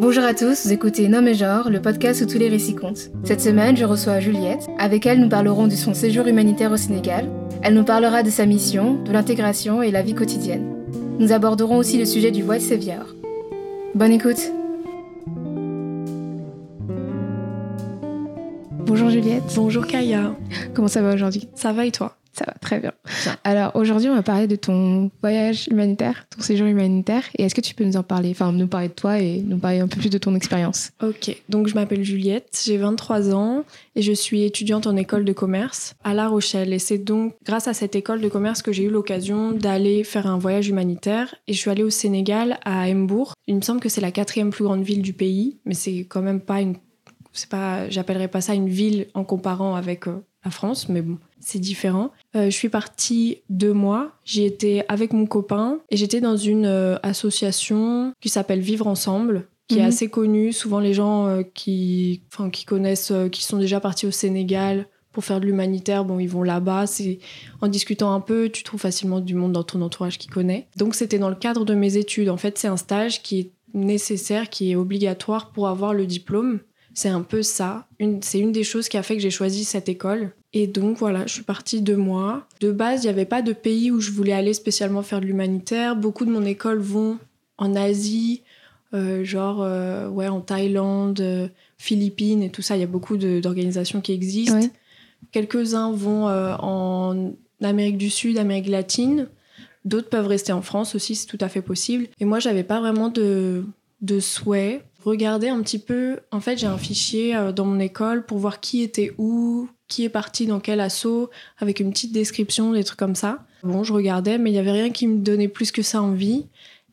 Bonjour à tous, vous écoutez Nom et Genre, le podcast où tous les récits comptent. Cette semaine, je reçois Juliette. Avec elle, nous parlerons de son séjour humanitaire au Sénégal. Elle nous parlera de sa mission, de l'intégration et la vie quotidienne. Nous aborderons aussi le sujet du White Savior. Bonne écoute Bonjour Juliette. Bonjour Kaya. Comment ça va aujourd'hui? Ça va et toi? Ça va très bien. Alors aujourd'hui, on va parler de ton voyage humanitaire, ton séjour humanitaire. Et est-ce que tu peux nous en parler Enfin, nous parler de toi et nous parler un peu plus de ton expérience? Ok, donc je m'appelle Juliette, j'ai 23 ans et je suis étudiante en école de commerce à La Rochelle. Et c'est donc grâce à cette école de commerce que j'ai eu l'occasion d'aller faire un voyage humanitaire. Et je suis allée au Sénégal, à Embourg. Il me semble que c'est la quatrième plus grande ville du pays, mais c'est quand même pas une c'est pas, j'appellerais pas ça une ville en comparant avec euh, la France, mais bon, c'est différent. Euh, je suis partie deux mois. J'y étais avec mon copain et j'étais dans une euh, association qui s'appelle Vivre Ensemble, qui est Mhm. assez connue. Souvent, les gens qui, enfin, qui connaissent, qui sont déjà partis au Sénégal pour faire de l'humanitaire, bon, ils vont là-bas. C'est en discutant un peu, tu trouves facilement du monde dans ton entourage qui connaît. Donc, c'était dans le cadre de mes études. En fait, c'est un stage qui est nécessaire, qui est obligatoire pour avoir le diplôme. C'est un peu ça. Une, c'est une des choses qui a fait que j'ai choisi cette école. Et donc voilà, je suis partie deux mois. De base, il n'y avait pas de pays où je voulais aller spécialement faire de l'humanitaire. Beaucoup de mon école vont en Asie, euh, genre euh, ouais, en Thaïlande, euh, Philippines et tout ça. Il y a beaucoup d'organisations qui existent. Ouais. Quelques-uns vont en Amérique du Sud, Amérique latine. D'autres peuvent rester en France aussi, c'est tout à fait possible. Et moi, j'avais pas vraiment de, de souhait. Regarder un petit peu. En fait, j'ai un fichier dans mon école pour voir qui était où, qui est parti dans quel assaut, avec une petite description, des trucs comme ça. Bon, je regardais, mais il y avait rien qui me donnait plus que ça envie.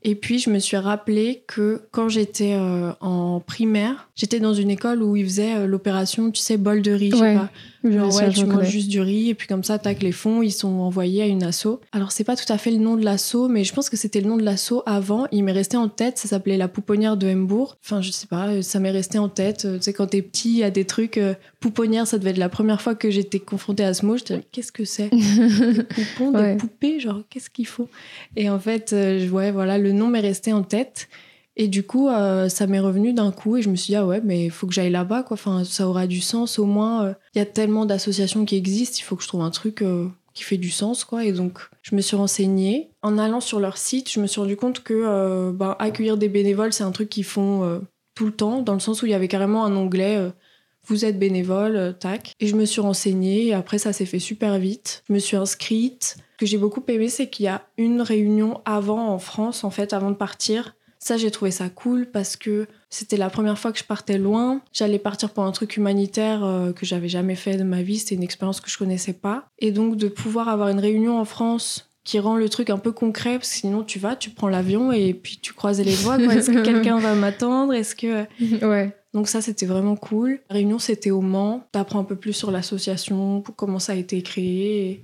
Et puis, je me suis rappelé que quand j'étais euh, en primaire, j'étais dans une école où ils faisaient euh, l'opération, tu sais, bol de riz. je sais Ouais. pas. Genre, ouais, tu manges juste du riz et puis comme ça, tac, les fonds, ils sont envoyés à une asso. Alors, c'est pas tout à fait le nom de l'asso, mais je pense que c'était le nom de l'asso avant. Il m'est resté en tête, ça s'appelait la pouponnière de Hembourg. Enfin, je sais pas, euh, ça m'est resté en tête. Euh, Tu sais, quand t'es petit, il y a des trucs. euh, pouponnière, ça devait être la première fois que j'étais confrontée à ce mot. J'étais, qu'est-ce que c'est? Des poupons, des Ouais. poupées, genre, qu'est-ce qu'il faut? Et en fait, euh, ouais, voilà, le nom m'est resté en tête. Et du coup, euh, ça m'est revenu d'un coup et je me suis dit, ah ouais, mais il faut que j'aille là-bas, quoi. Enfin, ça aura du sens au moins. euh, Il y a tellement d'associations qui existent, il faut que je trouve un truc euh, qui fait du sens, quoi. Et donc, je me suis renseignée. En allant sur leur site, je me suis rendu compte que ben, accueillir des bénévoles, c'est un truc qu'ils font tout le temps, dans le sens où il y avait carrément un onglet. vous êtes bénévole, tac. Et je me suis renseignée, et après ça s'est fait super vite. Je me suis inscrite. Ce que j'ai beaucoup aimé, c'est qu'il y a une réunion avant en France, en fait, avant de partir. Ça, j'ai trouvé ça cool parce que c'était la première fois que je partais loin. J'allais partir pour un truc humanitaire euh, que j'avais jamais fait de ma vie. C'était une expérience que je connaissais pas. Et donc, de pouvoir avoir une réunion en France qui rend le truc un peu concret, parce que sinon tu vas, tu prends l'avion et puis tu croises les doigts. quoi. Est-ce que quelqu'un va m'attendre? Est-ce que ouais. donc ça, c'était vraiment cool. La réunion, c'était au Mans. T'apprends un peu plus sur l'association, comment ça a été créé.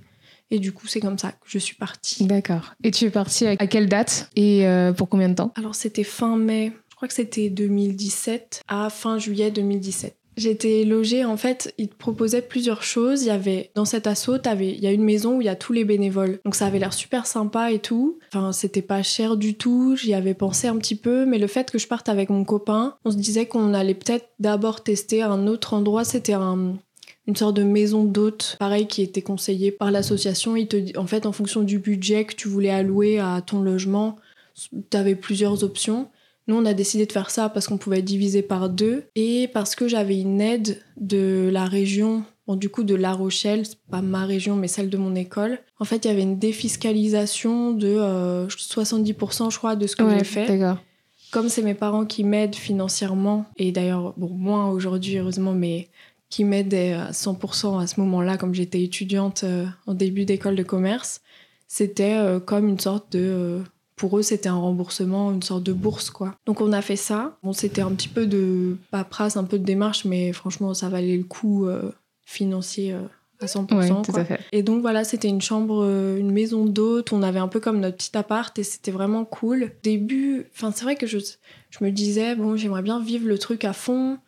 Et, du coup, c'est comme ça que je suis partie. D'accord. Et tu es partie à quelle date et euh, pour combien de temps? Alors, c'était fin mai. Je crois que c'était 2017 à fin juillet 2017. J'étais logée, en fait, ils te proposaient plusieurs choses. Il y avait, dans cet assaut, il y a une maison où il y a tous les bénévoles. Donc ça avait l'air super sympa et tout. Enfin, c'était pas cher du tout. J'y avais pensé un petit peu. Mais le fait que je parte avec mon copain, on se disait qu'on allait peut-être d'abord tester un autre endroit. C'était un, une sorte de maison d'hôte, pareil, qui était conseillée par l'association. Te En fait, en fonction du budget que tu voulais allouer à ton logement, t'avais plusieurs options. Nous, on a décidé de faire ça parce qu'on pouvait diviser par deux et parce que j'avais une aide de la région, bon, du coup de La Rochelle, c'est pas ma région mais celle de mon école. En fait, il y avait une défiscalisation de euh, 70%, je crois, de ce que j'ai fait. D'accord. Comme c'est mes parents qui m'aident financièrement, et d'ailleurs, bon, moins aujourd'hui, heureusement, mais qui m'aidaient à 100% à ce moment-là, comme j'étais étudiante euh, en début d'école de commerce, c'était euh, comme une sorte de. euh, pour eux, c'était un remboursement, une sorte de bourse, quoi. Donc, on a fait ça. Bon, c'était un petit peu de paperasse, un peu de démarche, mais franchement, ça valait le coup euh, financier euh, à 100%. Ouais, tout quoi. à fait. Et donc voilà, c'était une chambre, euh, une maison d'hôte. On avait un peu comme notre petit appart et c'était vraiment cool. Début, enfin c'est vrai que je, je me disais bon, j'aimerais bien vivre le truc à fond.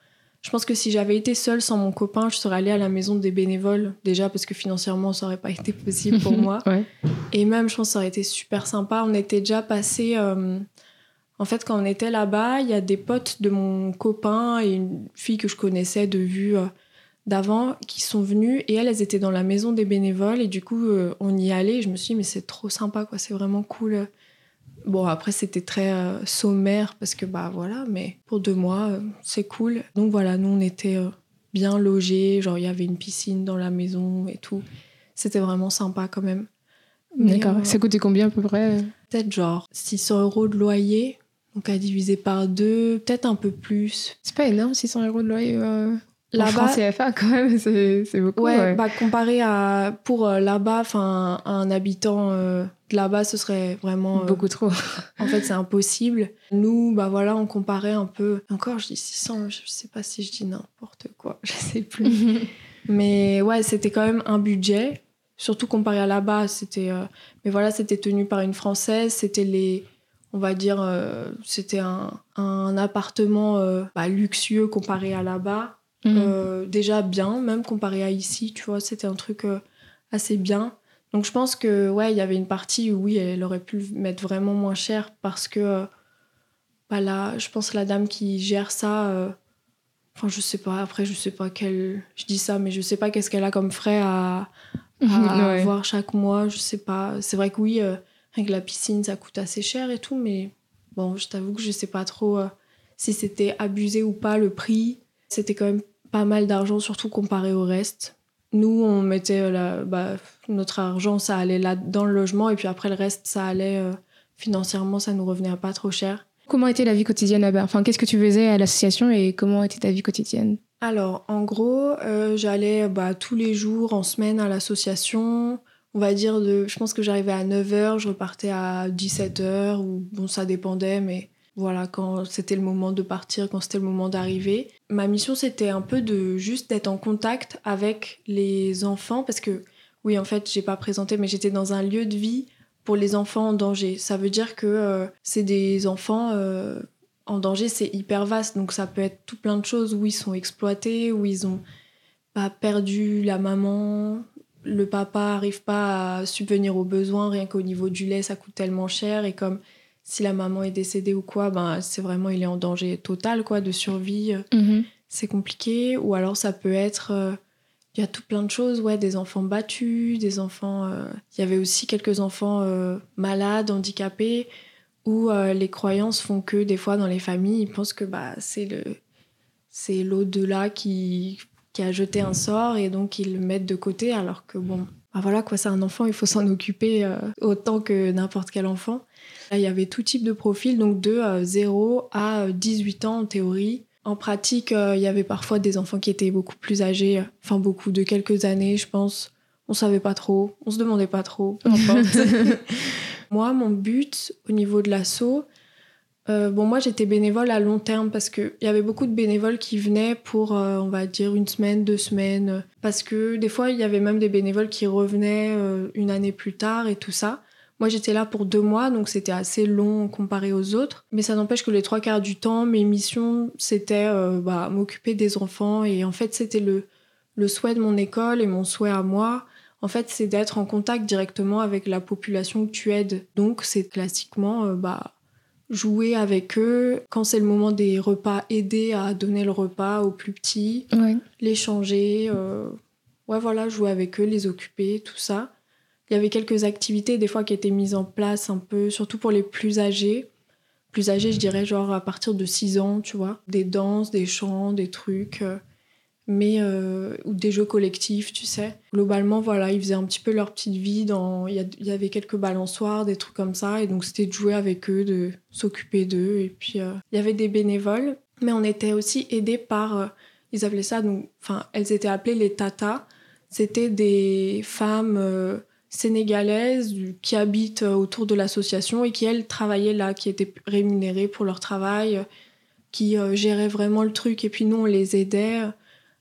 Je pense que si j'avais été seule sans mon copain, je serais allée à la maison des bénévoles déjà parce que financièrement ça aurait pas été possible pour moi. Ouais. Et même, je pense que ça aurait été super sympa. On était déjà passé euh, En fait, quand on était là-bas, il y a des potes de mon copain et une fille que je connaissais de vue euh, d'avant qui sont venues et elles, elles étaient dans la maison des bénévoles et du coup, euh, on y allait. Et je me suis dit, mais c'est trop sympa, quoi. C'est vraiment cool. Bon, après, c'était très euh, sommaire parce que, bah voilà, mais pour deux mois, c'est cool. Donc voilà, nous, on était bien logés. Genre, il y avait une piscine dans la maison et tout. C'était vraiment sympa quand même. D'accord. Ça coûtait combien à peu près? Peut-être genre 600 euros de loyer donc à diviser par deux, peut-être un peu plus. C'est pas énorme, 600 euros de loyer. Euh... Là-bas, CFA quand même, c'est beaucoup. Ouais, Bah, comparé à pour euh, là-bas, enfin un habitant euh, là-bas, ce serait vraiment euh, beaucoup trop. en fait, c'est impossible. Nous, bah voilà, on comparait un peu. Encore, je dis 600, je sais pas si je dis n'importe quoi, je sais plus. Mais ouais, c'était quand même un budget, surtout comparé à là-bas. C'était, mais voilà, c'était tenu par une française. C'était les on va dire, euh, c'était un, appartement euh, bah, luxueux comparé à là-bas. Mhm. Euh, déjà bien, même comparé à ici, tu vois, c'était un truc assez bien. Donc je pense que, ouais, il y avait une partie où, oui, elle aurait pu mettre vraiment moins cher parce que, bah là, je pense que la dame qui gère ça, enfin, je sais pas, après, je sais pas quelle, je dis ça, mais je sais pas qu'est-ce qu'elle a comme frais à, avoir chaque mois, je sais pas. C'est vrai que oui, avec la piscine, ça coûte assez cher et tout, mais bon, je t'avoue que je sais pas trop euh, si c'était abusé ou pas le prix. C'était quand même pas mal d'argent, surtout comparé au reste. Nous, on mettait euh, bah, notre argent, ça allait là dans le logement, et puis après le reste, ça allait euh, financièrement, ça nous revenait pas trop cher. Comment était la vie quotidienne là-bas Enfin, qu'est-ce que tu faisais à l'association et comment était ta vie quotidienne? Alors, en gros, j'allais bah, tous les jours en semaine à l'association. On va dire, de, je pense que j'arrivais à 9h, je repartais à 17h, ou bon, ça dépendait, mais voilà, quand c'était le moment de partir, quand c'était le moment d'arriver. Ma mission, c'était un peu de juste d'être en contact avec les enfants, parce que, oui, en fait, j'ai pas présenté, mais j'étais dans un lieu de vie pour les enfants en danger. Ça veut dire que euh, c'est des enfants euh, en danger, c'est hyper vaste, donc ça peut être tout plein de choses où ils sont exploités, où ils ont pas perdu la maman, le papa arrive pas à subvenir aux besoins, rien qu'au niveau du lait, ça coûte tellement cher. Et comme si la maman est décédée ou quoi, ben, c'est vraiment, il est en danger total quoi, de survie. Mhm. C'est compliqué. Ou alors ça peut être. Euh, il y a tout plein de choses, ouais, des enfants battus, des enfants. Euh, il y avait aussi quelques enfants euh, malades, handicapés, où les croyances font que des fois dans les familles, ils pensent que bah, c'est le c'est l'au-delà qui qui a jeté un sort et donc ils le mettent de côté alors que bon, bah voilà quoi, c'est un enfant, il faut s'en occuper euh, autant que n'importe quel enfant. Là, il y avait tout type de profil, donc de 0 euh, à 18 ans en théorie. En pratique, euh, il y avait parfois des enfants qui étaient beaucoup plus âgés, enfin beaucoup, de quelques années, je pense. On savait pas trop, on se demandait pas trop, peu importe. Moi, mon but au niveau de l'assaut, euh, bon, moi, j'étais bénévole à long terme parce qu'il y avait beaucoup de bénévoles qui venaient pour, euh, on va dire, une semaine, deux semaines. Parce que des fois, il y avait même des bénévoles qui revenaient euh, une année plus tard et tout ça. Moi, j'étais là pour deux mois, donc c'était assez long comparé aux autres. Mais ça n'empêche que les trois quarts du temps, mes missions, c'était bah, m'occuper des enfants. Et en fait, c'était le, le souhait de mon école et mon souhait à moi. En fait, c'est d'être en contact directement avec la population que tu aides. Donc, c'est classiquement bah, jouer avec eux. Quand c'est le moment des repas, aider à donner le repas aux plus petits, les changer. Euh, ouais, voilà, jouer avec eux, les occuper, tout ça. Il y avait quelques activités des fois qui étaient mises en place un peu, surtout pour les plus âgés. Plus âgés, je dirais genre à partir de 6 ans, tu vois. Des danses, des chants, des trucs. Mais euh, ou des jeux collectifs, tu sais. Globalement, voilà, ils faisaient un petit peu leur petite vie. Dans... Il, y, avait quelques balançoires, des trucs comme ça, et donc c'était de jouer avec eux, de s'occuper d'eux. Et puis euh, il y avait des bénévoles, mais on était aussi aidés par, euh, ils appelaient ça, enfin, elles étaient appelées les tatas. C'était des femmes sénégalaises qui habitent autour de l'association et qui elles travaillaient là, qui étaient rémunérées pour leur travail, qui géraient vraiment le truc. Et puis nous, on les aidait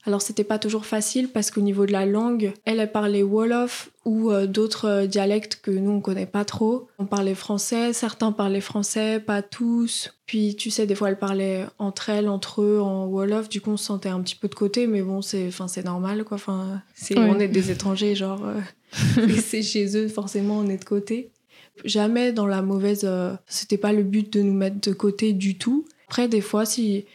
alors c'était pas toujours facile parce qu'au niveau de la langue, elle, elle parlait Wolof ou euh, d'autres euh, dialectes que nous on connaît pas trop. On parlait français, certains parlaient français, pas tous. Puis tu sais, des fois elles parlaient entre elles, entre eux en Wolof, du coup on se sentait un petit peu de côté, mais bon c'est, enfin c'est normal quoi. Enfin c'est, on est des étrangers genre, euh, c'est chez eux forcément on est de côté. jamais dans la mauvaise. Euh, c'était pas le but de nous mettre de côté du tout. Après, des fois, si.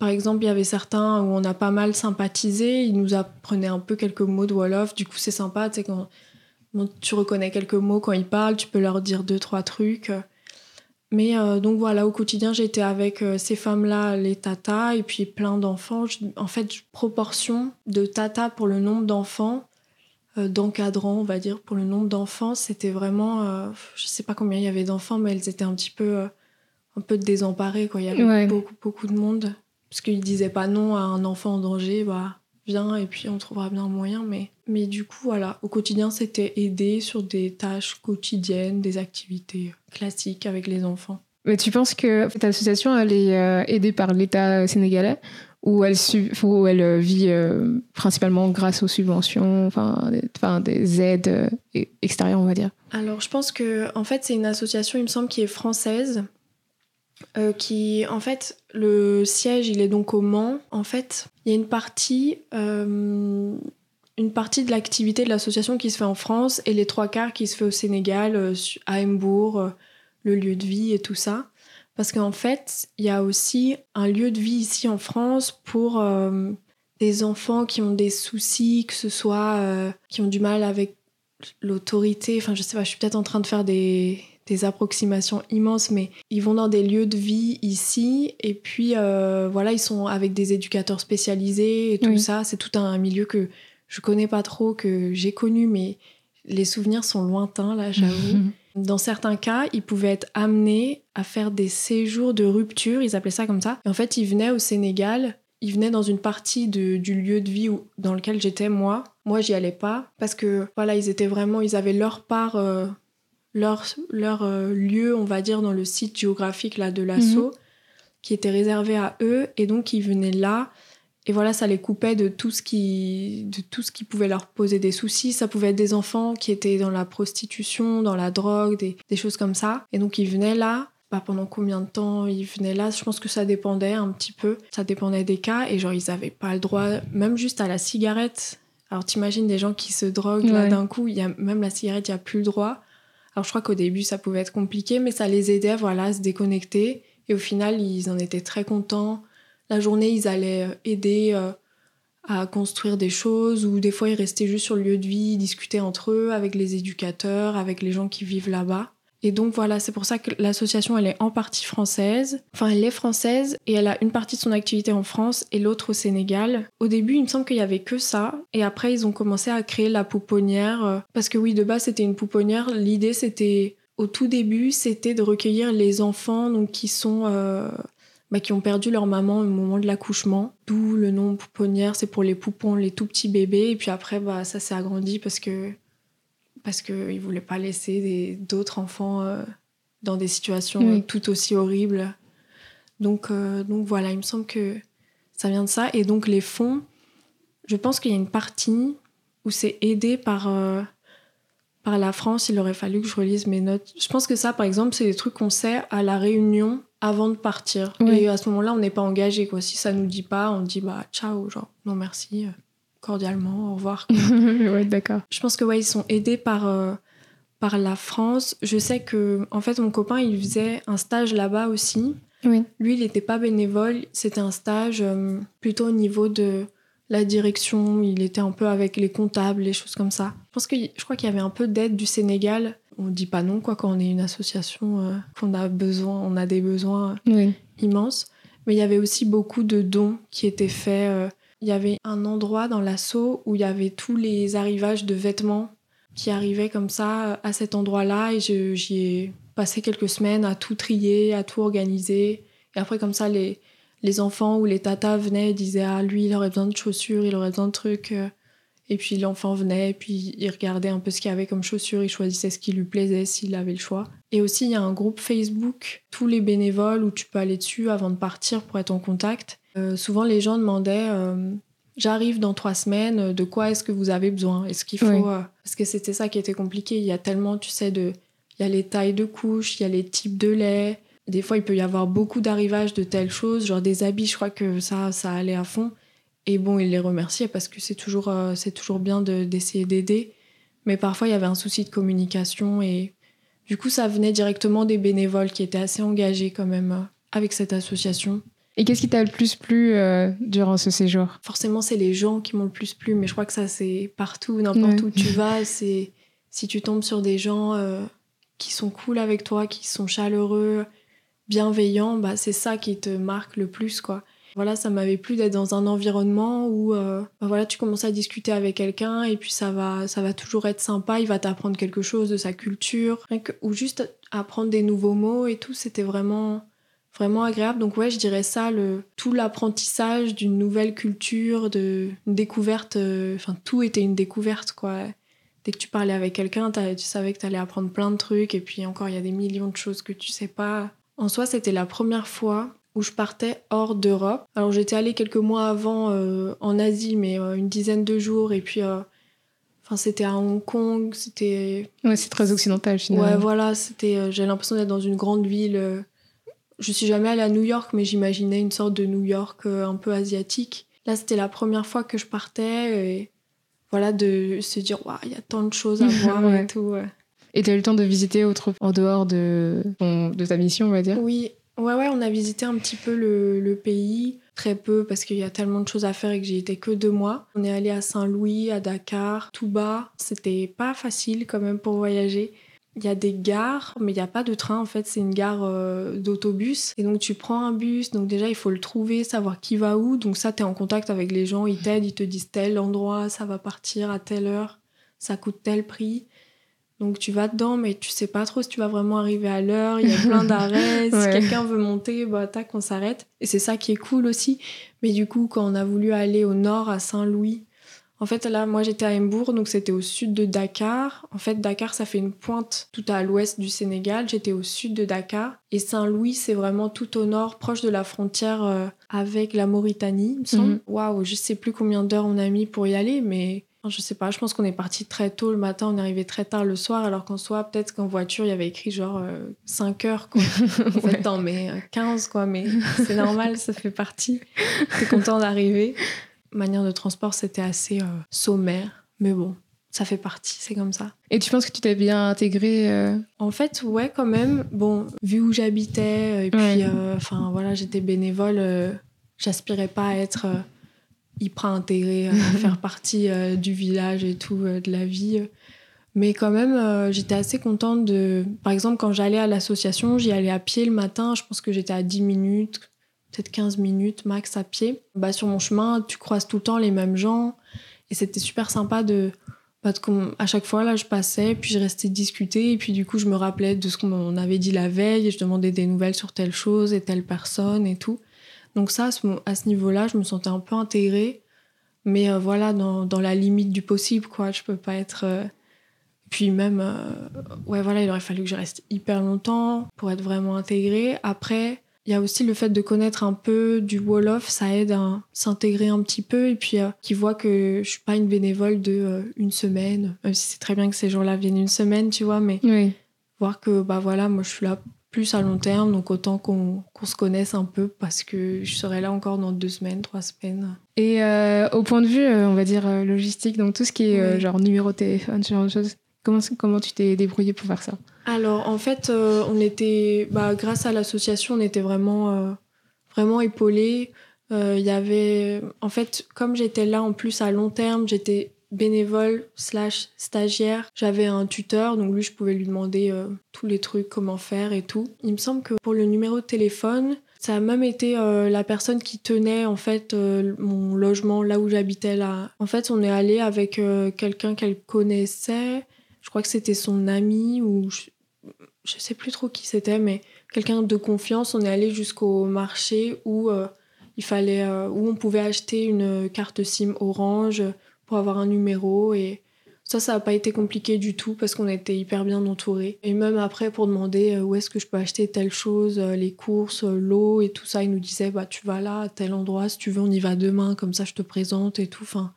Par exemple, il y avait certains où on a pas mal sympathisé, ils nous apprenaient un peu quelques mots de Wolof. Du coup, c'est sympa, tu sais, quand tu reconnais quelques mots quand ils parlent, tu peux leur dire deux, trois trucs. Mais euh, donc voilà, au quotidien, j'étais avec euh, ces femmes-là, les tatas, et puis plein d'enfants. En fait, proportion de tatas pour le nombre d'enfants, euh, d'encadrants, on va dire, pour le nombre d'enfants, c'était vraiment. je sais pas combien il y avait d'enfants, mais elles étaient un petit peu, un peu désemparées. Quoi. Il y avait beaucoup, beaucoup de monde. Parce qu'ils disaient pas non à un enfant en danger, bah, viens, et puis on trouvera bien un moyen. Mais, mais du coup, voilà, au quotidien, c'était aider sur des tâches quotidiennes, des activités classique avec les enfants. Mais tu penses que cette association, elle est euh, aidée par l'État sénégalais ou elle, ou elle euh, vit euh, principalement grâce aux subventions, enfin des, des aides extérieures, on va dire? Alors, je pense que en fait, c'est une association, il me semble, qui est française. Qui, en fait, le siège, il est donc au Mans. En fait, il y a une partie, une partie de l'activité de l'association qui se fait en France et les trois quarts qui se fait au Sénégal, euh, à Embourg, euh, le lieu de vie et tout ça. Parce qu'en fait, il y a aussi un lieu de vie ici en France pour euh, des enfants qui ont des soucis, que ce soit qui ont du mal avec l'autorité. Enfin, je sais pas, je suis peut-être en train de faire des, des approximations immenses, mais ils vont dans des lieux de vie ici, et puis voilà, ils sont avec des éducateurs spécialisés et tout ça. C'est tout un milieu que je connais pas trop, que j'ai connu, mais les souvenirs sont lointains, là, j'avoue. Dans certains cas, ils pouvaient être amenés à faire des séjours de rupture, ils appelaient ça comme ça. Et en fait, ils venaient au Sénégal, ils venaient dans une partie du lieu de vie où, dans lequel j'étais moi. Moi, j'y allais pas parce que voilà, ils étaient vraiment, ils avaient leur part, euh, leur, leur euh, lieu, on va dire, dans le site géographique là de l'assaut, mhm. qui était réservé à eux, et donc ils venaient là et voilà, ça les coupait de tout ce qui, de tout ce qui pouvait leur poser des soucis. Ça pouvait être des enfants qui étaient dans la prostitution, dans la drogue, des, choses comme ça. Et donc ils venaient là. Bah, pendant combien de temps ils venaient là? Je pense que ça dépendait un petit peu. Ça dépendait des cas. Et genre, ils n'avaient pas le droit, même juste à la cigarette. Alors t'imagines des gens qui se droguent là d'un coup, y a, même la cigarette, il n'y a plus le droit. Je crois qu'au début, ça pouvait être compliqué, mais ça les aidait voilà, à se déconnecter. Et au final, ils en étaient très contents la journée, ils allaient euh, aider euh, à construire des choses ou des fois ils restaient juste sur le lieu de vie, discutaient entre eux avec les éducateurs, avec les gens qui vivent là-bas. Et donc voilà, c'est pour ça que l'association, elle est en partie française. Enfin, elle est française et elle a une partie de son activité en France et l'autre au Sénégal. Au début, il me semble qu'il y avait que ça. Et après, ils ont commencé à créer la pouponnière. Euh, parce que oui, de base, c'était une pouponnière. L'idée, c'était, au tout début, c'était de recueillir les enfants donc, qui sont bah, qui ont perdu leur maman au moment de l'accouchement. D'où le nom pouponnière, c'est pour les poupons, les tout petits bébés. Et puis après, bah, ça s'est agrandi parce que parce qu'ils ne voulaient pas laisser d'autres enfants euh, dans des situations tout aussi horribles. Donc, euh, donc voilà, il me semble que ça vient de ça. Et donc les fonds, je pense qu'il y a une partie où c'est aidé par, euh, par la France. Il aurait fallu que je relise mes notes. Je pense que ça, par exemple, c'est des trucs qu'on sait à la réunion avant de partir. Et à ce moment-là, on n'est pas engagé. Quoi. Si ça nous dit pas, on dit bah ciao, genre non merci, cordialement, au revoir. ouais, d'accord. Je pense que ouais, ils sont aidés par, euh, par la France. Je sais que en fait, mon copain, il faisait un stage là-bas aussi. Oui. Lui, il n'était pas bénévole, c'était un stage euh, plutôt au niveau de la direction, il était un peu avec les comptables, les choses comme ça. Je pense que je crois qu'il y avait un peu d'aide du Sénégal on dit pas non quoi quand on est une association euh, qu'on a besoin on a des besoins immenses mais il y avait aussi beaucoup de dons qui étaient faits. Il y avait un endroit dans l'assaut où il y avait tous les arrivages de vêtements qui arrivaient comme ça euh, à cet endroit-là. Et j'y ai passé quelques semaines à tout trier à tout organiser. Et après comme ça les les enfants ou les tatas venaient et disaient ah lui il aurait besoin de chaussures il aurait besoin de trucs et puis l'enfant venait, et puis il regardait un peu ce qu'il y avait comme chaussures, il choisissait ce qui lui plaisait s'il avait le choix. Et aussi, il y a un groupe Facebook, tous les bénévoles, où tu peux aller dessus avant de partir pour être en contact. Euh, souvent, les gens demandaient euh, J'arrive dans trois semaines, de quoi est-ce que vous avez besoin? Est-ce qu'il faut. Euh, parce que c'était ça qui était compliqué. Il y a tellement, tu sais, de. Il y a les tailles de couches, il y a les types de lait. Des fois, il peut y avoir beaucoup d'arrivages de telles choses, genre des habits, je crois que ça, ça allait à fond. Et bon, il les remerciait parce que c'est toujours, euh, c'est toujours bien d'essayer d'aider. Mais parfois, il y avait un souci de communication et Du coup, ça venait directement des bénévoles qui étaient assez engagés quand même euh, avec cette association. Et qu'est-ce qui t'a le plus plu euh, durant ce séjour? Forcément, c'est les gens qui m'ont le plus plu, mais je crois que ça, c'est partout, n'importe où tu vas. C'est si tu tombes sur des gens qui sont cool avec toi, qui sont chaleureux, bienveillants, bah, c'est ça qui te marque le plus, quoi. Voilà, ça m'avait plu d'être dans un environnement où euh, bah voilà, tu commences à discuter avec quelqu'un et puis ça va, ça va toujours être sympa, il va t'apprendre quelque chose de sa culture, ou juste apprendre des nouveaux mots et tout, c'était vraiment vraiment agréable. Donc ouais, je dirais ça, le, tout l'apprentissage d'une nouvelle culture, de découverte, euh, enfin tout était une découverte quoi. Dès que tu parlais avec quelqu'un, tu savais que tu allais apprendre plein de trucs et puis encore il y a des millions de choses que tu sais pas. En soi, c'était la première fois où je partais hors d'Europe. Alors j'étais allée quelques mois avant euh, en Asie, mais euh, une dizaine de jours, et puis enfin c'était à Hong Kong, c'était. Ouais, c'est très occidental finalement. Ouais, voilà, c'était. j'ai l'impression d'être dans une grande ville je suis jamais allée à New York, mais j'imaginais une sorte de New York euh, un peu asiatique. Là, c'était la première fois que je partais et voilà, de se dire, il y a tant de choses à voir et tout. Et tu as eu le temps de visiter autre, en dehors de, de ta mission, on va dire? Oui, ouais, ouais, on a visité un petit peu le, pays, très peu parce qu'il y a tellement de choses à faire et que j'y étais que deux mois. On est allé à Saint-Louis, à Dakar, tout bas. C'était pas facile quand même pour voyager. Il y a des gares, mais il n'y a pas de train en fait, c'est une gare euh, d'autobus. Et donc tu prends un bus, donc déjà il faut le trouver, savoir qui va où. Donc ça, tu es en contact avec les gens, ils t'aident, ils te disent tel endroit, ça va partir à telle heure, ça coûte tel prix. Donc tu vas dedans, mais tu sais pas trop si tu vas vraiment arriver à l'heure. Il y a plein d'arrêts. Si quelqu'un veut monter, bah tac, on s'arrête. Et c'est ça qui est cool aussi. Mais du coup, quand on a voulu aller au nord, à Saint-Louis, en fait, là, moi, j'étais à Embourg, donc c'était au sud de Dakar. En fait, Dakar, ça fait une pointe tout à l'ouest du Sénégal. J'étais au sud de Dakar. Et Saint-Louis, c'est vraiment tout au nord, proche de la frontière euh, avec la Mauritanie, il me semble. Mhm. Waouh, je sais plus combien d'heures on a mis pour y aller, mais je sais pas, je pense qu'on est parti très tôt le matin, on est arrivé très tard le soir, alors qu'en soit, peut-être qu'en voiture, il y avait écrit genre 5 euh, heures, quoi. en fait, non, mais 15, quoi, mais c'est normal, ça fait partie. T'es content d'arriver manière de transport, c'était assez euh, sommaire. Mais bon, ça fait partie, c'est comme ça. Et tu penses que tu t'es bien intégrée euh? En fait, ouais, quand même. Bon, vu où j'habitais, euh, et puis, enfin, voilà, j'étais bénévole, j'aspirais pas à être hyper intégrée, à faire partie du village et tout, de la vie. Mais quand même, j'étais assez contente de. Par exemple, quand j'allais à l'association, j'y allais à pied le matin, je pense que j'étais à 10 minutes, peut-être 15 minutes max à pied. Bah, sur mon chemin, tu croises tout le temps les mêmes gens. Et c'était super sympa de, bah, À chaque fois, là, je passais, puis je restais discuter. Et puis, du coup, je me rappelais de ce qu'on avait dit la veille. Et je demandais des nouvelles sur telle chose et telle personne et tout. Donc, ça, à ce, niveau-là, je me sentais un peu intégrée. Mais euh, voilà, dans, dans, la limite du possible, quoi. Je peux pas être. Euh, puis même, euh, ouais, voilà, il aurait fallu que je reste hyper longtemps pour être vraiment intégrée. Après, il y a aussi le fait de connaître un peu du Wolof, ça aide à s'intégrer un petit peu et puis euh, qui voit que je suis pas une bénévole de une semaine, même si c'est très bien que ces gens-là viennent une semaine, tu vois, mais voir que bah voilà, moi je suis là plus à long terme, donc autant qu'on se connaisse un peu parce que je serai là encore dans deux semaines, trois semaines. Et euh, au point de vue, on va dire logistique, donc tout ce qui est genre numéro de téléphone, ce genre de choses, comment, comment tu t'es débrouillée pour faire ça? Alors en fait, euh, on était, bah, grâce à l'association, on était vraiment, euh, vraiment épaulés. Euh, il y avait, en fait, comme j'étais là en plus à long terme, j'étais bénévole slash stagiaire. J'avais un tuteur, donc lui, je pouvais lui demander tous les trucs, comment faire et tout. Il me semble que pour le numéro de téléphone, ça a même été la personne qui tenait en fait mon logement là où j'habitais là. En fait, on est allé avec quelqu'un qu'elle connaissait. Je crois que c'était son ami ou je sais plus trop qui c'était, mais quelqu'un de confiance. On est allé jusqu'au marché où euh, il fallait, euh, où on pouvait acheter une carte SIM Orange pour avoir un numéro et ça, ça n'a pas été compliqué du tout parce qu'on était hyper bien entourés. Et même après, pour demander euh, où est-ce que je peux acheter telle chose, les courses, l'eau et tout ça, il nous disait bah tu vas là, à tel endroit, si tu veux, on y va demain, comme ça je te présente et tout. Enfin,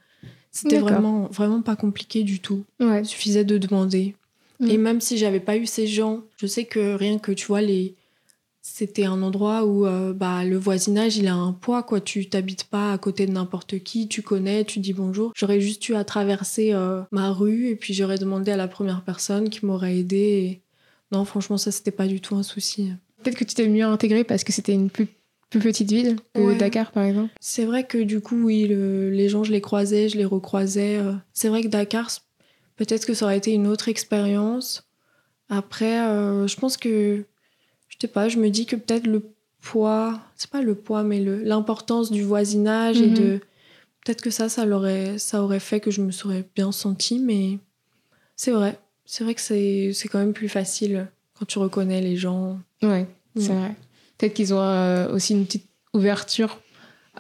c'était vraiment, vraiment pas compliqué du tout. Il suffisait de demander. Mm. Et même si j'avais pas eu ces gens, je sais que rien que tu vois les c'était un endroit où euh, bah, le voisinage il a un poids quoi tu t'habites pas à côté de n'importe qui tu connais tu dis bonjour j'aurais juste eu à traverser euh, ma rue et puis j'aurais demandé à la première personne qui m'aurait aidé non, franchement, ça, c'était pas du tout un souci. Peut-être que tu t'es mieux intégré parce que c'était une plus, plus petite ville que Ouais. Dakar, par exemple. C'est vrai que du coup, oui, le- les gens, je les croisais, je les recroisais. euh. C'est vrai que Dakar, peut-être que ça aurait été une autre expérience. Après, je pense que, sais pas, je me dis que peut-être le poids, c'est pas le poids, mais le- l'importance du voisinage et Mhm. de. Peut-être que ça, ça, l'aurait, ça aurait fait que je me serais bien sentie, mais c'est vrai. C'est vrai que c'est, c'est quand même plus facile quand tu reconnais les gens. Ouais, c'est Mm. vrai. Peut-être qu'ils ont euh, aussi une petite ouverture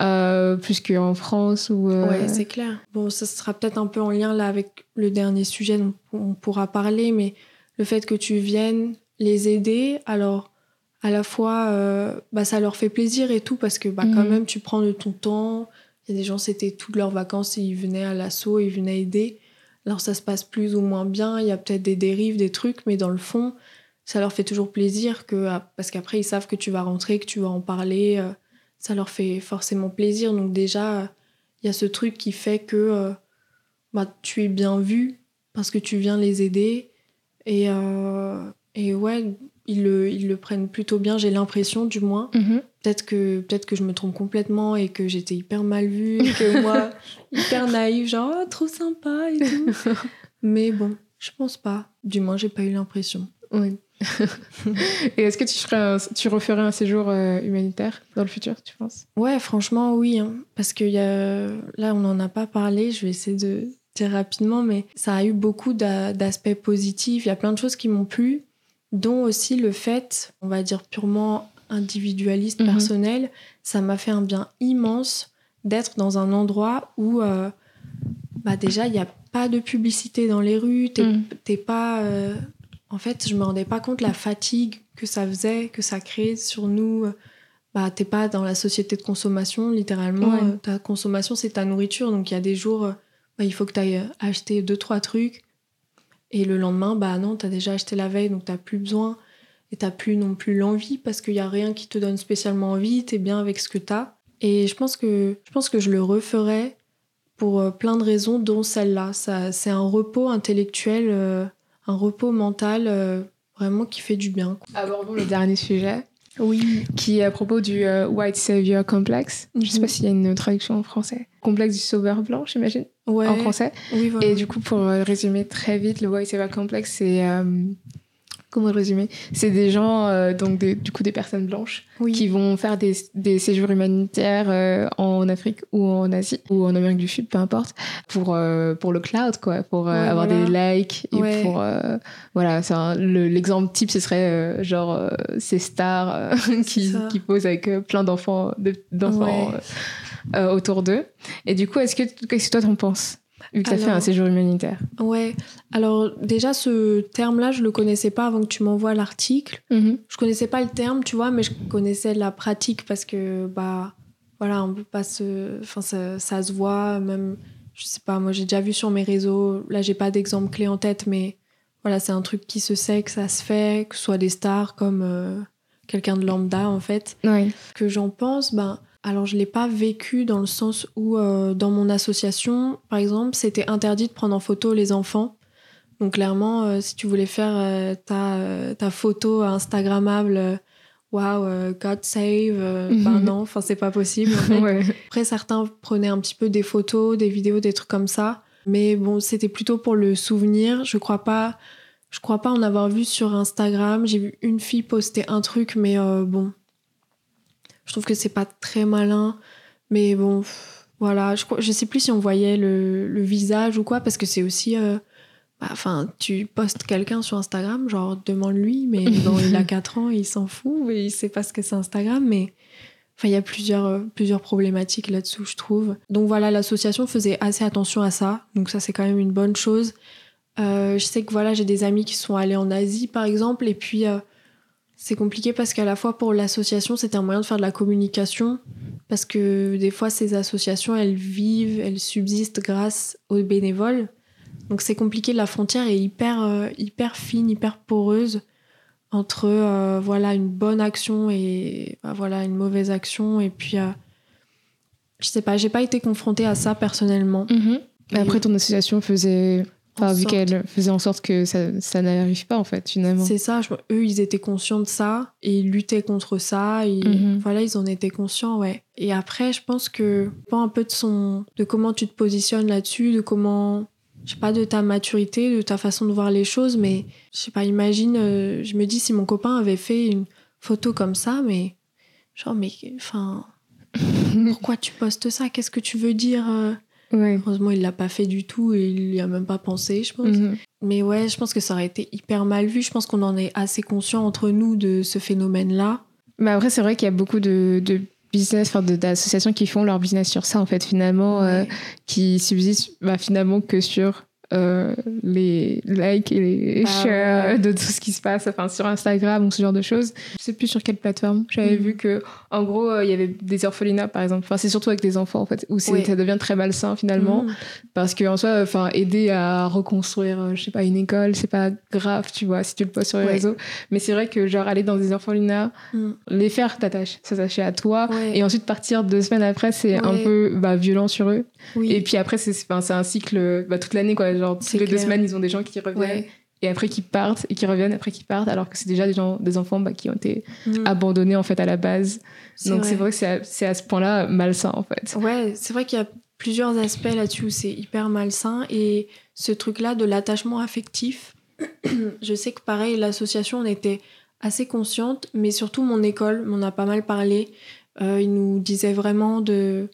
euh, plus qu'en France ou. euh, Ouais, c'est clair. Bon, ça sera peut-être un peu en lien là avec le dernier sujet dont on pourra parler, mais le fait que tu viennes les aider, alors à la fois, euh, bah, ça leur fait plaisir et tout, parce que bah, quand Mhm. même, tu prends de ton temps. Il y a des gens, c'était toutes leurs vacances et ils venaient à l'assaut, ils venaient aider. Alors ça se passe plus ou moins bien, il y a peut-être des dérives, des trucs, mais dans le fond, ça leur fait toujours plaisir, que, ah, parce qu'après, ils savent que tu vas rentrer, que tu vas en parler. euh, ça leur fait forcément plaisir. Donc déjà, il y a ce truc qui fait que euh, bah, tu es bien vu parce que tu viens les aider. Et, euh, et ouais, ils le, ils le prennent plutôt bien, j'ai l'impression du moins. Mhm. Peut-être que, peut que je me trompe complètement et que j'étais hyper mal vue, que moi, hyper naïve, genre oh, trop sympa et tout. Mais bon, je pense pas. Du moins, j'ai pas eu l'impression. Oui. Et est-ce que tu, ferais un- tu referais un séjour euh, humanitaire dans le futur, tu penses? Ouais, franchement, oui. hein. Parce que y a... là, on n'en a pas parlé. Je vais essayer de dire rapidement, mais ça a eu beaucoup d'a- d'aspects positifs. Il y a plein de choses qui m'ont plu, dont aussi le fait, on va dire purement individualiste, Mhm. personnel. Ça m'a fait un bien immense d'être dans un endroit où, euh, bah déjà, il n'y a pas de publicité dans les rues. T'es Mm. t'es pas. euh, En fait, je me rendais pas compte la fatigue que ça faisait, que ça crée sur nous. Bah, t'es pas dans la société de consommation, littéralement. Ouais. Euh, Ta consommation, c'est ta nourriture. Donc, il y a des jours, euh, bah, il faut que tu ailles acheter deux, trois trucs. Et le lendemain, bah non, t'as déjà acheté la veille, donc t'as plus besoin. Et t'as plus non plus l'envie parce qu'il y a rien qui te donne spécialement envie. T'es bien avec ce que t'as. Et je pense que je pense que je le referais pour euh, plein de raisons, dont celle-là. C'est un repos intellectuel, euh, un repos mental euh, vraiment qui fait du bien. Abordons le dernier sujet, Oui. qui est à propos du euh, White Savior Complex. Je sais Mhm. pas s'il y a une traduction en français. Complexe du sauveur blanc, j'imagine, Ouais. en français. Oui, voilà. Et du coup, pour euh, résumer très vite, le White Savior Complex, c'est. euh, comment le résumer C'est des gens, euh, donc des- du coup des personnes blanches, oui. qui vont faire des, des séjours humanitaires euh, en Afrique ou en Asie ou en Amérique du Sud, peu importe, pour, euh, pour le cloud, quoi, pour euh, Ouais, avoir voilà. des likes et Ouais. pour. euh, voilà, c'est un- le- l'exemple type, ce serait euh, genre ces stars qui, qui posent avec plein d'enfants de- d'enfants Ouais. euh, euh, autour d'eux. Et du coup, est-ce que, qu'est-ce que toi t'en penses? Vu que tu as fait un séjour humanitaire. Ouais. Alors déjà, ce terme-là, je le connaissais pas avant que tu m'envoies l'article. Je connaissais pas le terme, tu vois, mais je connaissais la pratique parce que, bah, voilà, on peut pas se. Enfin, ça, ça se voit, même. Je sais pas, moi j'ai déjà vu sur mes réseaux. Là, j'ai pas d'exemple clé en tête, mais voilà, c'est un truc qui se sait, que ça se fait, que ce soit des stars comme euh, quelqu'un de lambda, en fait. Oui. que j'en pense, ben, alors je l'ai pas vécu dans le sens où euh, dans mon association, par exemple, c'était interdit de prendre en photo les enfants. Donc clairement, euh, si tu voulais faire euh, ta, ta photo Instagrammable, waouh, God save, Mhm. ben non, enfin c'est pas possible. en fait. Ouais. Après, certains prenaient un petit peu des photos, des vidéos, des trucs comme ça. Mais bon, c'était plutôt pour le souvenir. Je crois pas, je crois pas en avoir vu sur Instagram. J'ai vu une fille poster un truc, mais bon, je trouve que c'est pas très malin. Mais bon, pff, voilà. Je, je sais plus si on voyait le, le visage ou quoi, parce que c'est aussi. euh, bah, Enfin, tu postes quelqu'un sur Instagram, genre demande-lui, mais bon, il a 4 ans, il s'en fout, mais il sait pas ce que c'est Instagram, mais Enfin, il y a plusieurs, euh, plusieurs problématiques là-dessous, je trouve. Donc voilà, l'association faisait assez attention à ça. Donc ça, c'est quand même une bonne chose. Euh, je sais que voilà, j'ai des amis qui sont allés en Asie, par exemple, et puis euh, c'est compliqué parce qu'à la fois pour l'association, c'était un moyen de faire de la communication, parce que des fois, ces associations, elles vivent, elles subsistent grâce aux bénévoles. Donc c'est compliqué, la frontière est hyper, euh, hyper fine, hyper poreuse entre euh, voilà une bonne action et bah, voilà une mauvaise action et puis euh, je sais pas j'ai pas été confrontée à ça personnellement Mhm. Après, ton association faisait Enfin, vu qu'elle faisait en sorte que ça, ça n'arrive pas, en fait, finalement. C'est ça. eux, ils étaient conscients de ça et ils luttaient contre ça. Et mhm. voilà, ils en étaient conscients, ouais. Et après, je pense que, pas un peu de son, de comment tu te positionnes là-dessus, de comment, je sais pas, de ta maturité, de ta façon de voir les choses, mais je sais pas, imagine, euh, je me dis si mon copain avait fait une photo comme ça, mais genre, mais, enfin, pourquoi tu postes ça? Qu'est-ce que tu veux dire euh? Heureusement, il l'a pas fait du tout et il y a même pas pensé, je pense. Mhm. Mais ouais, je pense que ça aurait été hyper mal vu. Je pense qu'on en est assez conscient entre nous de ce phénomène-là. Mais après, c'est vrai qu'il y a beaucoup de, de business, enfin d'associations qui font leur business sur ça, en fait, finalement, euh, qui subsistent bah, finalement que sur euh, les likes et les ah shares de tout ce qui se passe enfin, sur Instagram ou ce genre de choses. Je sais plus sur quelle plateforme. J'avais mm. vu que, en gros, euh, il y avait des orphelinats, par exemple. Enfin, c'est surtout avec des enfants, en fait, où ça devient très malsain, finalement. Mm. Parce qu'en soi, enfin, aider à reconstruire, euh, je sais pas, une école, c'est pas grave, tu vois, si tu le postes sur les réseaux. Mais c'est vrai que, genre, aller dans des orphelinats, mm. les faire t'attacher, s'attacher à toi, et ensuite partir deux semaines après, c'est un peu bah, violent sur eux. Et puis après, c'est un cycle bah, toute l'année, quoi Genre, toutes les deux semaines, ils ont des gens qui reviennent. Et après qui partent et qui reviennent après qui partent alors que c'est déjà des gens des enfants bah, qui ont été mm. abandonnés en fait à la base. Donc c'est vrai. que c'est à, ce point-là malsain en fait. Ouais c'est vrai qu'il y a plusieurs aspects là-dessus où c'est hyper malsain et ce truc-là de l'attachement affectif je sais que pareil l'association on était assez consciente mais surtout mon école m'en a pas mal parlé. Euh, il nous disait vraiment de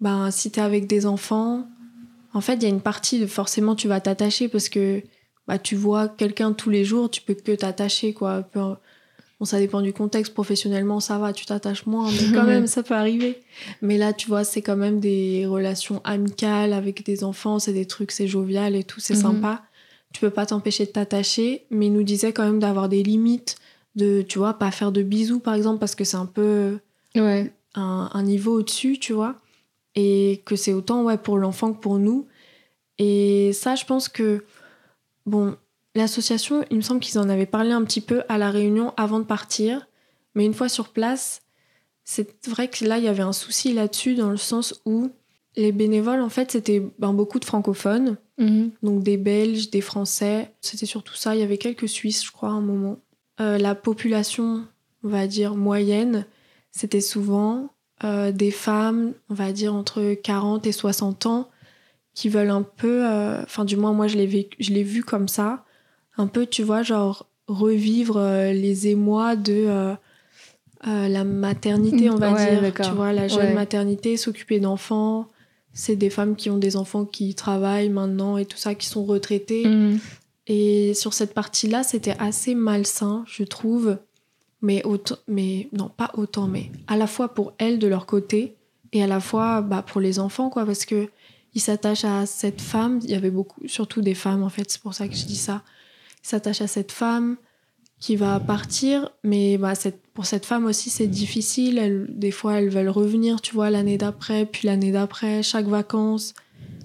ben si t'es avec des enfants en fait, il y a une partie de forcément tu vas t'attacher parce que bah, tu vois quelqu'un tous les jours, tu peux que t'attacher quoi. Bon, ça dépend du contexte. Professionnellement, ça va, tu t'attaches moins, mais quand même, ça peut arriver. Mais là, tu vois, c'est quand même des relations amicales avec des enfants, c'est des trucs, c'est jovial et tout, c'est mhm. sympa. Tu peux pas t'empêcher de t'attacher, mais il nous disait quand même d'avoir des limites, de, tu vois, pas faire de bisous par exemple, parce que c'est un peu ouais. un, un niveau au-dessus, tu vois et que c'est autant ouais, pour l'enfant que pour nous. Et ça, je pense que, bon, l'association, il me semble qu'ils en avaient parlé un petit peu à la réunion avant de partir, mais une fois sur place, c'est vrai que là, il y avait un souci là-dessus, dans le sens où les bénévoles, en fait, c'était ben, beaucoup de francophones, mhm. donc des Belges, des Français, c'était surtout ça. Il y avait quelques Suisses, je crois, à un moment. Euh, la population, on va dire, moyenne, c'était souvent euh, des femmes, on va dire entre 40 et 60 ans, qui veulent un peu, euh, enfin du moins moi je l'ai je l'ai vu comme ça, un peu tu vois genre revivre euh, les émois de la maternité on va dire, tu vois la jeune maternité, s'occuper d'enfants, c'est des femmes qui ont des enfants qui travaillent maintenant et tout ça, qui sont retraitées. Mm. Et sur cette partie-là, c'était assez malsain, je trouve mais autant, mais non pas autant, mais à la fois pour elles de leur côté et à la fois bah, pour les enfants, quoi, parce que ils s'attachent à cette femme. Il y avait beaucoup, surtout des femmes en fait, c'est pour ça que je dis ça. Ils s'attachent à cette femme qui va partir, mais bah, cette, pour cette femme aussi c'est difficile. des fois elles veulent revenir, tu vois, l'année d'après, puis l'année d'après, chaque vacances.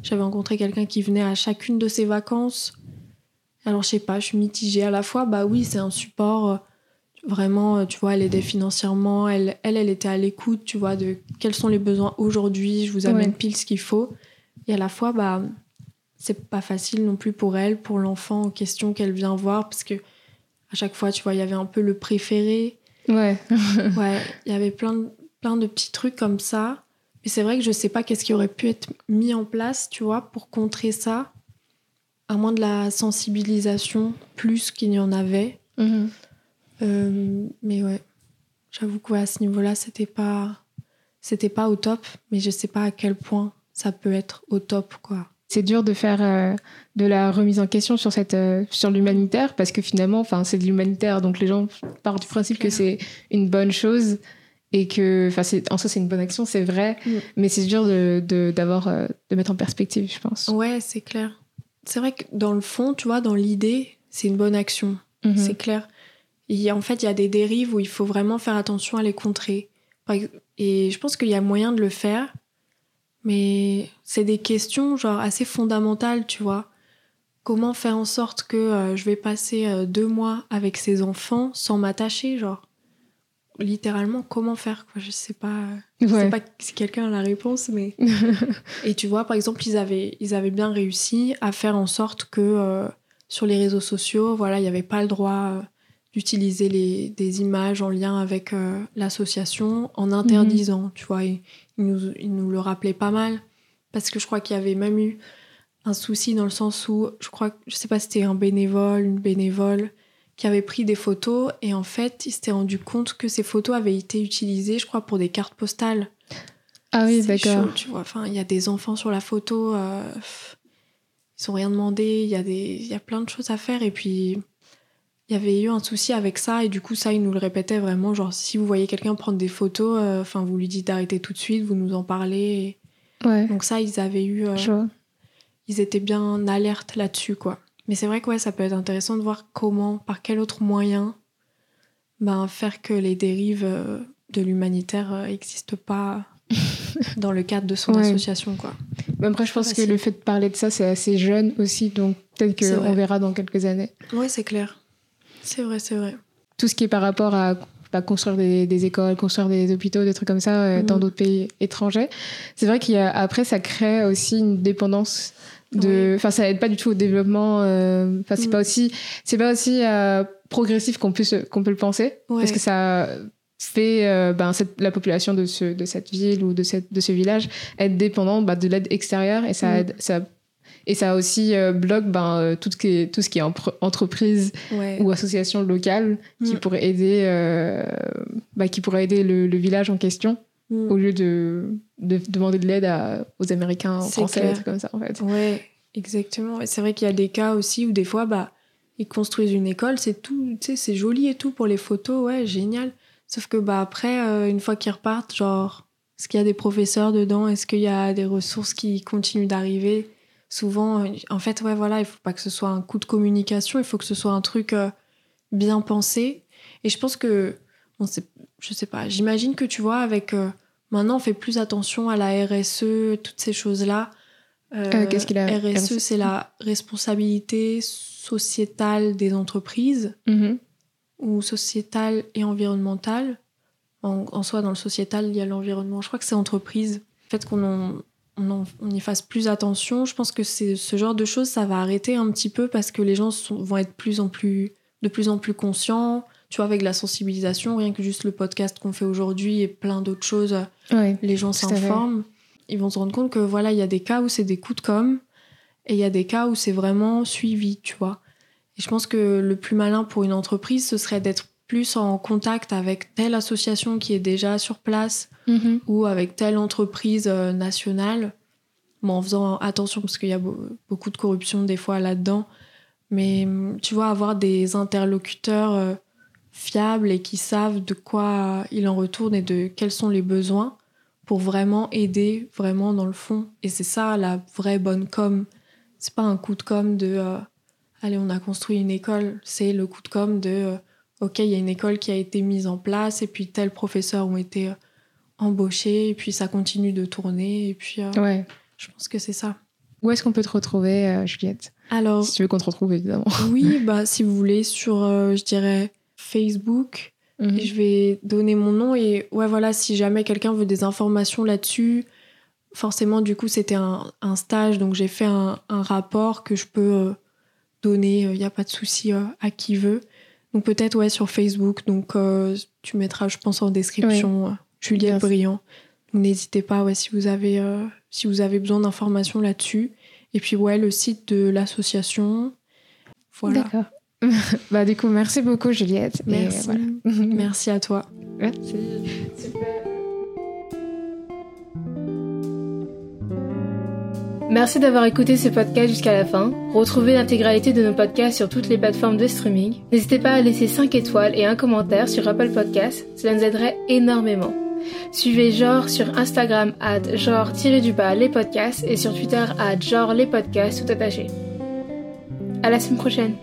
J'avais rencontré quelqu'un qui venait à chacune de ses vacances. Alors je sais pas, je suis mitigée à la fois. Bah oui, c'est un support Vraiment, euh, tu vois, elle aidait financièrement. Elle, elle, elle était à l'écoute, tu vois, de quels sont les besoins aujourd'hui. Je vous amène pile ce qu'il faut. Et à la fois, bah, c'est pas facile non plus pour elle, pour l'enfant en question qu'elle vient voir, parce que à chaque fois, tu vois, il y avait un peu le préféré. Ouais. ouais, il y avait plein de, plein de petits trucs comme ça. Mais c'est vrai que je sais pas qu'est-ce qui aurait pu être mis en place, tu vois, pour contrer ça, à moins de la sensibilisation plus qu'il y en avait. Mm-hmm. Euh, mais ouais, j'avoue qu'à ce niveau-là, c'était pas, c'était pas au top, mais je sais pas à quel point ça peut être au top, quoi. C'est dur de faire euh, de la remise en question sur cette euh, sur l'humanitaire parce que finalement, enfin, c'est de l'humanitaire, donc les gens partent du principe que c'est une bonne chose et que, enfin, en soi, c'est une bonne action, c'est vrai, mm. mais c'est dur de d'avoir de, mettre en perspective, je pense. Ouais, c'est clair. C'est vrai que dans le fond, tu vois, dans l'idée, c'est une bonne action, mm-hmm. c'est clair en fait, il y a des dérives où il faut vraiment faire attention à les contrer. Et je pense qu'il y a moyen de le faire, mais c'est des questions genre assez fondamentales, tu vois. Comment faire en sorte que euh, je vais passer euh, deux mois avec ces enfants sans m'attacher, genre? Littéralement comment faire quoi? Je sais pas, je sais pas si quelqu'un a la réponse, mais et tu vois par exemple ils avaient ils avaient bien réussi à faire en sorte que euh, sur les réseaux sociaux, voilà, il n'y avait pas le droit d'utiliser les des images en lien avec euh, l'association en interdisant, mhm. tu vois. Ils, nous, nous le rappelaient pas mal parce que je crois qu'il y avait même eu un souci dans le sens où je crois je sais pas si c'était un bénévole, une bénévole qui avait pris des photos et en fait, il s'était rendu compte que ces photos avaient été utilisées, je crois, pour des cartes postales. Ah oui, d'accord. Tu vois, enfin, il y a des enfants sur la photo, euh, ils sont rien demandé, il y a des, il y a plein de choses à faire et puis il y avait eu un souci avec ça et du coup ça, il nous le répétait vraiment, genre si vous voyez quelqu'un prendre des photos, euh, enfin vous lui dites d'arrêter tout de suite, vous nous en parlez. Ouais. Donc ça, ils avaient eu, euh, ils étaient bien alerte là-dessus, quoi. Mais c'est vrai que ça peut être intéressant de voir comment, par quel autre moyen, ben, faire que les dérives euh, de l'humanitaire n'existent pas dans le cadre de son association. Quoi. Mais après, je pense que le fait de parler de ça, c'est assez jeune aussi, donc peut-être qu'on verra dans quelques années. Oui, c'est clair. C'est vrai, c'est vrai. Tout ce qui est par rapport à bah, construire des, écoles, construire des hôpitaux, des trucs comme ça euh, dans mm. d'autres pays étrangers. C'est vrai qu'après, ça crée aussi une dépendance de enfin ça aide pas du tout au développement euh, enfin c'est mm. pas aussi c'est pas aussi euh, progressif qu'on peut qu'on peut le penser parce que ça fait euh, ben, la population de ce de cette ville ou de cette de ce village être dépendante bah, de l'aide extérieure et ça mm. aide ça et ça aussi bloque ben, tout, ce qui est, tout ce qui est entreprise ou association locale qui mm. pourrait aider bah, qui pourrait aider le, le village en question au lieu de, de demander de l'aide aux Américains, aux Français, trucs comme ça, en fait. Ouais, exactement. C'est vrai qu'il y a des cas aussi où des fois, bah, ils construisent une école, c'est tout, tu sais, c'est joli et tout pour les photos, ouais, génial. Sauf que, bah, après, euh, une fois qu'ils repartent, genre, est-ce qu'il y a des professeurs dedans? Est-ce qu'il y a des ressources qui continuent d'arriver? Souvent, euh, en fait, ouais, voilà, il faut pas que ce soit un coup de communication, il faut que ce soit un truc euh, bien pensé. Et je pense que, on sait, je sais pas, j'imagine que tu vois, avec Maintenant, on fait plus attention à la RSE, toutes ces choses-là. Euh, euh, Qu'est-ce qu'il a RSE, c'est la responsabilité sociétale des entreprises, mm-hmm. ou sociétale et environnementale. En, soi, dans le sociétal, il y a l'environnement. Je crois que c'est entreprise. Le fait qu'on on, y fasse plus attention, je pense que c'est ce genre de choses, ça va arrêter un petit peu parce que les gens vont être plus en plus, de plus en plus conscients tu vois, avec la sensibilisation, rien que juste le podcast qu'on fait aujourd'hui et plein d'autres choses, les gens s'informent. Ils vont se rendre compte que voilà, il y a des cas où c'est des coups de com et il y a des cas où c'est vraiment suivi, tu vois. Et je pense que le plus malin pour une entreprise, ce serait d'être plus en contact avec telle association qui est déjà sur place mm-hmm. ou avec telle entreprise euh, nationale, mais en faisant attention parce qu'il y a beaucoup de corruption des fois là-dedans. Mais tu vois, avoir des interlocuteurs euh, fiables et qui savent de quoi il en retourne et de quels sont les besoins pour vraiment aider vraiment dans le fond. Et c'est ça la vraie bonne com. C'est pas un coup de com de euh, allez on a construit une école. C'est le coup de com de ok il y a une école qui a été mise en place et puis tels professeurs ont été euh, embauchés et puis ça continue de tourner et puis ouais. je pense que c'est ça. Où est-ce qu'on peut te retrouver Juliette? Alors si tu veux qu'on te retrouve évidemment. oui bah si vous voulez sur je dirais Facebook. Mhm. Je vais donner mon nom et ouais voilà si jamais quelqu'un veut des informations là-dessus forcément du coup c'était un, stage donc j'ai fait un, rapport que je peux euh, donner il euh, n'y a pas de souci euh, à qui veut donc peut-être ouais sur Facebook donc tu mettras je pense en description Juliette Briand n'hésitez pas ouais si vous avez si vous avez besoin d'informations là-dessus et puis ouais le site de l'association voilà D'accord. bah du coup, merci beaucoup Juliette. Merci. merci à toi. Merci. Merci d'avoir écouté ce podcast jusqu'à la fin. Retrouvez l'intégralité de nos podcasts sur toutes les plateformes de streaming. N'hésitez pas à laisser 5 étoiles et un commentaire sur Apple Podcasts, cela nous aiderait énormément. Suivez Genre sur Instagram at genre-du-bas les podcasts et sur Twitter at genre les podcasts tout attaché. À la semaine prochaine.